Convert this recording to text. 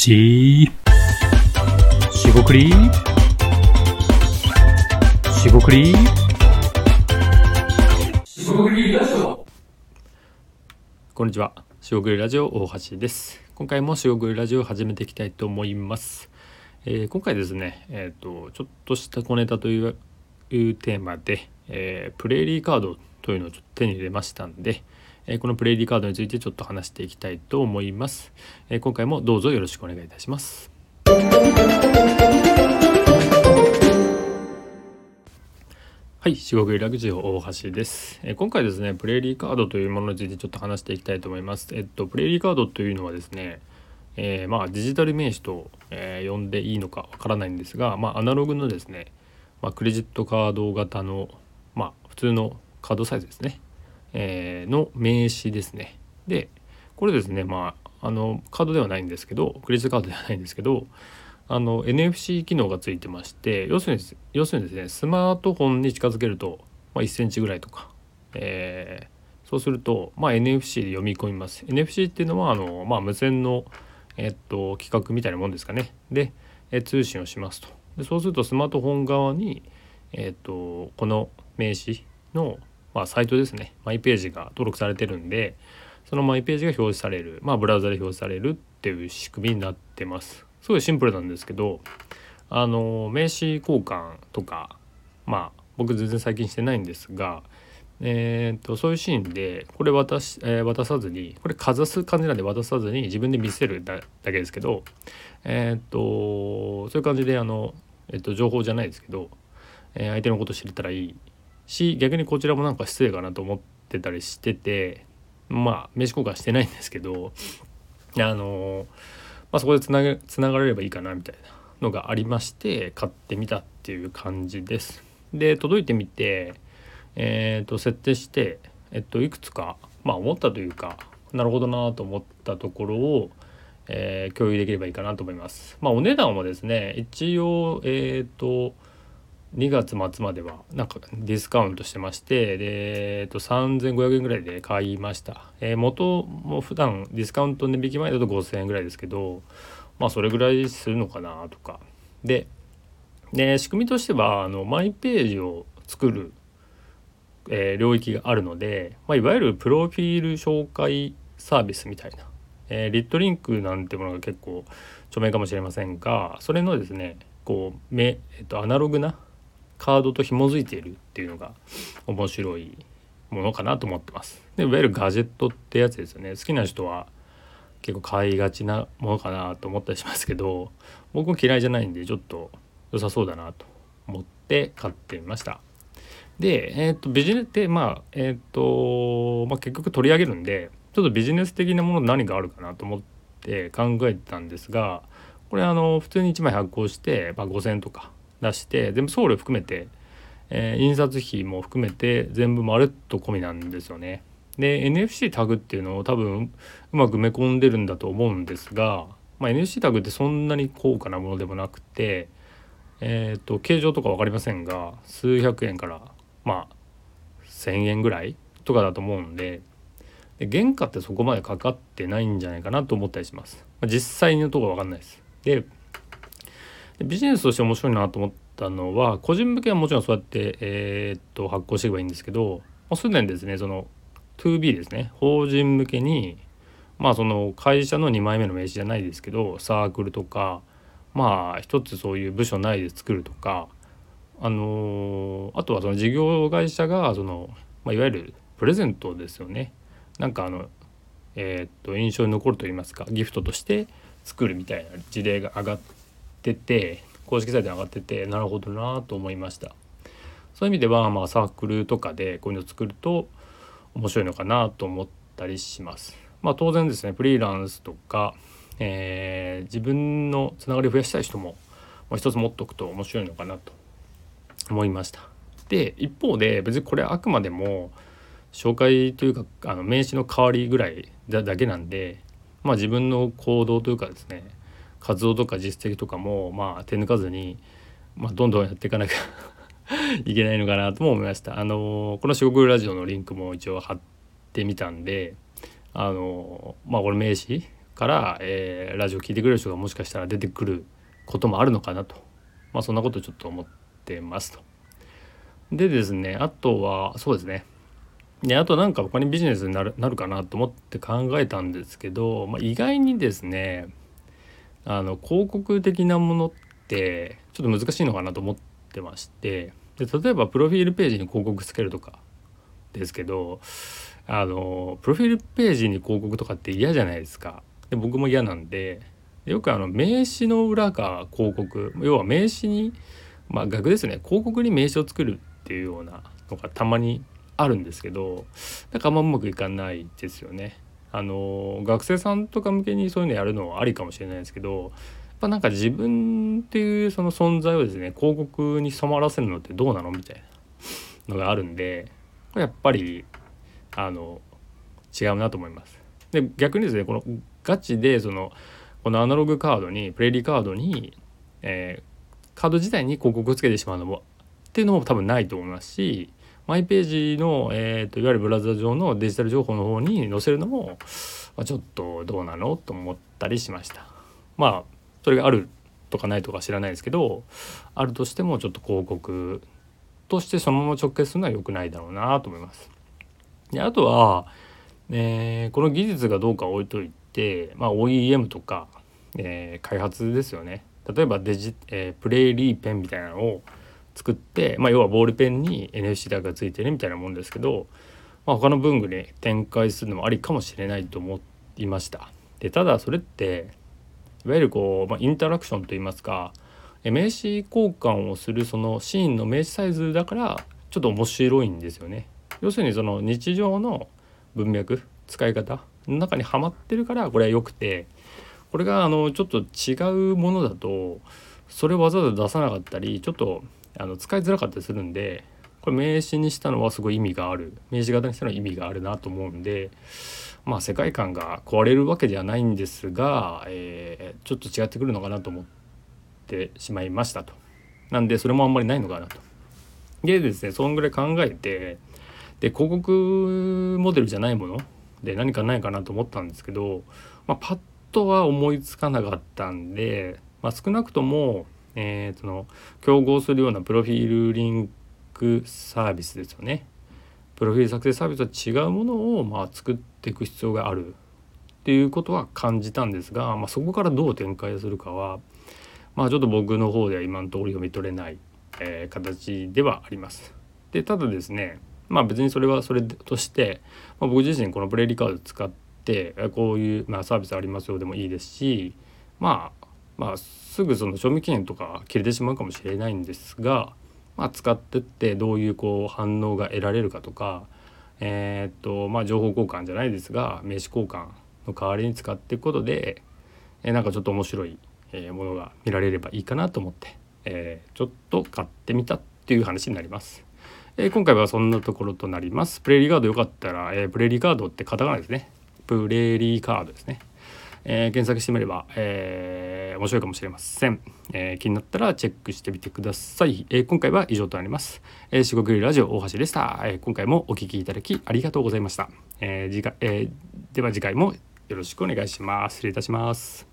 し。しごくり。しごくり。しごくりラジオ。こんにちは。しごくりラジオ大橋です。今回もしごくりラジオを始めていきたいと思います、えー今回ですねえっ、とちょっとした小ネタといういうテーマで、えープレーリーカードというのをちょっと手に入れましたんで、えこのプレーリーカードについてちょっと話していきたいと思います、え今回もどうぞよろしくお願いいたします。はい、四国ラグジオ大橋です、え今回ですね、プレーリーカードというものについてちょっと話していきたいと思います。えっと、プレーリーカードというのはですね、えーまあデジタル名詞と、えー呼んでいいのかわからないんですが、まあアナログのですね、まあ、クレジットカード型の、まあ普通のカードサイズですね、えーの名詞ですね。で、これですね、まあ、あの、カードではないんですけど、クレジットカードではないんですけど、あの NFC 機能がついてまして要するに要するにですねスマートフォンに近づけると、まあ、1センチぐらいとか、えーそうすると、まあ、NFC で読み込みます。NFC っていうのはあの、まあ、無線の、えっと、規格みたいなもんですかね。で、え通信をしますと。でそうするとスマートフォン側に、えっと、この名刺の、まあ、サイトですねマイページが登録されてるんでそのマイページが表示される、まあ、ブラウザで表示されるっていう仕組みになってます。すごいシンプルなんですけど、あの名刺交換とか、まあ僕全然最近してないんですが、えー、とそういうシーンでこれ渡し、えー渡さずにこれかざす感じなんで渡さずに自分で見せるだけですけど、えっ、とそういう感じであの、えっと情報じゃないですけど、えー相手のこと知れたらいいし逆にこちらもなんか失礼かなと思ってたりしててまあ名刺交換してないんですけどあのまあ、そこでつなげつながれればいいかなみたいなのがありまして買ってみたっていう感じです。で届いてみて、えー、と設定して、えっと、いくつか、まあ、思ったというかなるほどなと思ったところを、えー共有できればいいかなと思います。まあ、お値段もですね一応えっ、と2月末まではなんかディスカウントしてましてで、えっと、3500円ぐらいで買いました、えー元も普段ディスカウント値引き前だと5000円ぐらいですけどまあそれぐらいするのかなとか。でで仕組みとしてはあのマイページを作る、えー領域があるので、まあ、いわゆるプロフィール紹介サービスみたいな、えーリットリンクなんてものが結構著名かもしれませんがそれのですねこうめ、えっと、アナログなカードと紐づいているっていうのが面白いものかなと思ってます。でいわゆるガジェットってやつですよね。好きな人は結構買いがちなものかなと思ったりしますけど 僕も嫌いじゃないんでちょっと良さそうだなと思って買ってみました。で、えー、とビジネスでまあえっ、と、まあ、結局取り上げるんでちょっとビジネス的なもの何があるかなと思って考えてたんですがこれあの普通に1枚発行して、まあ、5,000とか出して全部送料含めて、えー印刷費も含めて全部まるっと込みなんですよね。で NFC タグっていうのを多分うまく埋め込んでるんだと思うんですが、まあ、NFC タグってそんなに高価なものでもなくてえっ、と形状とか分かりませんが数百円からまあ1,000円ぐらいとかだと思うんで原価ってそこまでかかってないんじゃないかなと思ったりします。ま実際のところ分かんないです。でビジネスとして面白いなと思ったのは個人向けはもちろんそうやって、えーっと発行していけばいいんですけど、まあ、すでにですねその 2B ですね。法人向けにまあその会社の2枚目の名刺じゃないですけどサークルとかまあ一つそういう部署内で作るとかあのあとはその事業会社がその、まあ、いわゆるプレゼントですよね。なんかあのえーっと印象に残ると言いますかギフトとして作るみたいな事例が上がっってて公式サイトに上がっててなるほどなと思いました。そういう意味ではまあサークルとかでこういうのを作ると面白いのかなと思ったりします。まあ当然ですねフリーランスとか、えー自分のつながりを増やしたい人も、まあ、一つ持っとくと面白いのかなと思いました。で一方で別にこれあくまでも紹介というかあの名刺の代わりぐらいだだけなんでまあ自分の行動というかですね活動とか実績とかもまあ手抜かずに、まあ、どんどんやっていかなきゃ いけないのかなとも思いました。あのこの四国ラジオのリンクも一応貼ってみたんであのまあこれ名刺から、えー、ラジオ聴いてくれる人がもしかしたら出てくることもあるのかなと、まあ、そんなことちょっと思ってますと。でですねあとはそうですねであとなんか他にビジネスになるなるかなと思って考えたんですけど、まあ、意外にですねあの広告的なものってちょっと難しいのかなと思ってましてで例えばプロフィールページに広告つけるとかですけどあのプロフィールページに広告とかって嫌じゃないですか。で僕も嫌なんでよくあの名刺の裏が広告要は名刺にまあ逆ですね広告に名刺を作るっていうようなのがたまにあるんですけどなんかあんまうまくいかないですよね。あの学生さんとか向けにそういうのやるのはありかもしれないですけどやっぱなんか自分っていうその存在をですね広告に染まらせるのってどうなのみたいなのがあるんでこれやっぱりあの違うなと思います。で逆にですねこのガチでそのこのアナログカードにプレリーカードに、えー、カード自体に広告をつけてしまうのもっていうのも多分ないと思いますしマイページの、えーと、いわゆるブラウザ上のデジタル情報の方に載せるのも、まあ、ちょっとどうなのと思ったりしました。まあそれがあるとかないとか知らないですけどあるとしてもちょっと広告としてそのまま直結するのは良くないだろうなと思います。であとは、えー、この技術がどうか置いといて、まあ、OEM とか、えー、開発ですよね。例えばデジ、えー、プレイリーペンみたいなのを作って、まあ、要はボールペンに NFC タグがついてるみたいなもんですけど、まあ、他の文具に展開するのもありかもしれないと思いました。でただそれっていわゆるこう、まあ、インタラクションといいますか名刺交換をするそのシーンの名刺サイズだからちょっと面白いんですよね。要するにその日常の文脈使い方の中にはまってるからこれは良くてこれがあのちょっと違うものだとそれわざわざ出さなかったりちょっとあの使いづらかったりするんでこれ名詞にしたのはすごい意味がある名詞型にしたのは意味があるなと思うんでまあ世界観が壊れるわけではないんですが、えー、ちょっと違ってくるのかなと思ってしまいましたと。なんでそれもあんまりないのかなと。でですねそんぐらい考えてで広告モデルじゃないもので何かないかなと思ったんですけど、まあ、パッとは思いつかなかったんで、まあ、少なくともえー、その競合するようなプロフィールリンクサービスですよね。プロフィール作成サービスとは違うものをまあ作っていく必要があるっていうことは感じたんですが、まあ、そこからどう展開するかは、まあ、ちょっと僕の方では今の通り読み取れない、えー、形ではあります。でただですねまあ別にそれはそれとして、まあ、僕自身このプレイリカード使ってこういう、まあ、サービスありますよでもいいですしまあまあすぐその賞味期限とか切れてしまうかもしれないんですが、まあ、使ってってどういうこう反応が得られるかとかえー、っとまあ情報交換じゃないですが名刺交換の代わりに使っていくことで、えー、なんかちょっと面白いものが見られればいいかなと思って、えー、ちょっと買ってみたっていう話になります。えー、今回はそんなところとなります。プレーリーカードよかったら、えー、プレーリーカードってカタカナですね。プレーリーカードですね。えー、検索してみれば、えー、面白いかもしれません、えー、気になったらチェックしてみてください、え今回は以上となります、えー、四国ラジオ大橋でした、え今回もお聴きいただきありがとうございました、え次回えでは次回もよろしくお願いします。失礼いたします。